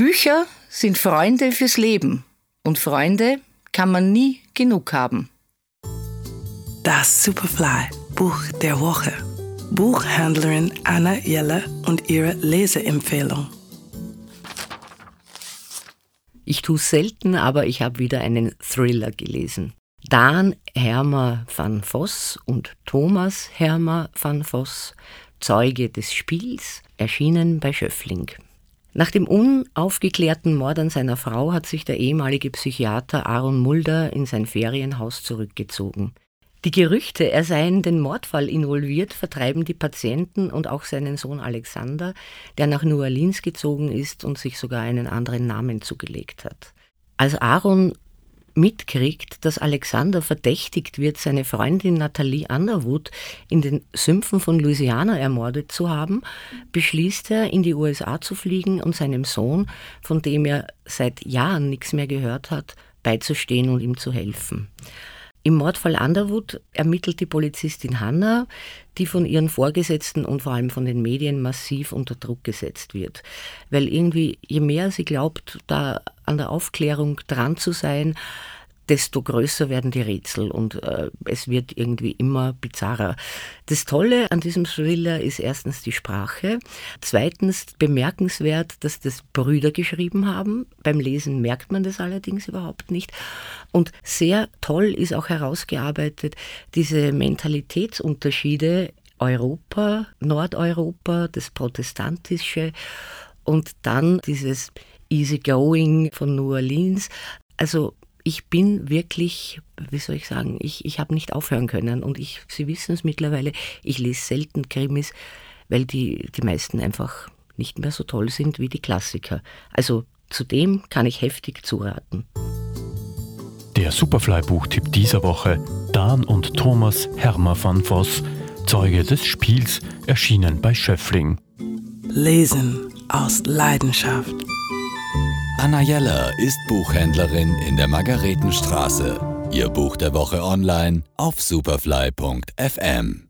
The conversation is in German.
Bücher sind Freunde fürs Leben und Freunde kann man nie genug haben. Das Superfly Buch der Woche. Buchhändlerin Anna Jelle und ihre Leseempfehlung. Ich tue es selten, aber ich habe wieder einen Thriller gelesen. Dan Hermer van Voss und Thomas Hermer van Voss, Zeuge des Spiels, erschienen bei Schöffling. Nach dem unaufgeklärten Mord an seiner Frau hat sich der ehemalige Psychiater Aaron Mulder in sein Ferienhaus zurückgezogen. Die Gerüchte, er sei in den Mordfall involviert, vertreiben die Patienten und auch seinen Sohn Alexander, der nach New Orleans gezogen ist und sich sogar einen anderen Namen zugelegt hat. Als Aaron mitkriegt, dass Alexander verdächtigt wird, seine Freundin Nathalie Underwood in den Sümpfen von Louisiana ermordet zu haben, beschließt er, in die USA zu fliegen und seinem Sohn, von dem er seit Jahren nichts mehr gehört hat, beizustehen und ihm zu helfen. Im Mordfall Underwood ermittelt die Polizistin Hannah, die von ihren Vorgesetzten und vor allem von den Medien massiv unter Druck gesetzt wird. Weil irgendwie, je mehr sie glaubt, da an der Aufklärung dran zu sein, desto größer werden die Rätsel und äh, es wird irgendwie immer bizarrer. Das Tolle an diesem Thriller ist erstens die Sprache, zweitens bemerkenswert, dass das Brüder geschrieben haben. Beim Lesen merkt man das allerdings überhaupt nicht. Und sehr toll ist auch herausgearbeitet diese Mentalitätsunterschiede Europa, Nordeuropa, das Protestantische und dann dieses Easygoing von New Orleans. Also ich bin wirklich, wie soll ich sagen, ich, ich habe nicht aufhören können. Und ich, Sie wissen es mittlerweile, ich lese selten Krimis, weil die, die meisten einfach nicht mehr so toll sind wie die Klassiker. Also zudem kann ich heftig zuraten. Der Superfly-Buchtipp dieser Woche: Dan und Thomas Hermer van Voss, Zeuge des Spiels, erschienen bei Schöffling. Lesen aus Leidenschaft. Anna Jeller ist Buchhändlerin in der Margaretenstraße. Ihr Buch der Woche online auf superfly.fm.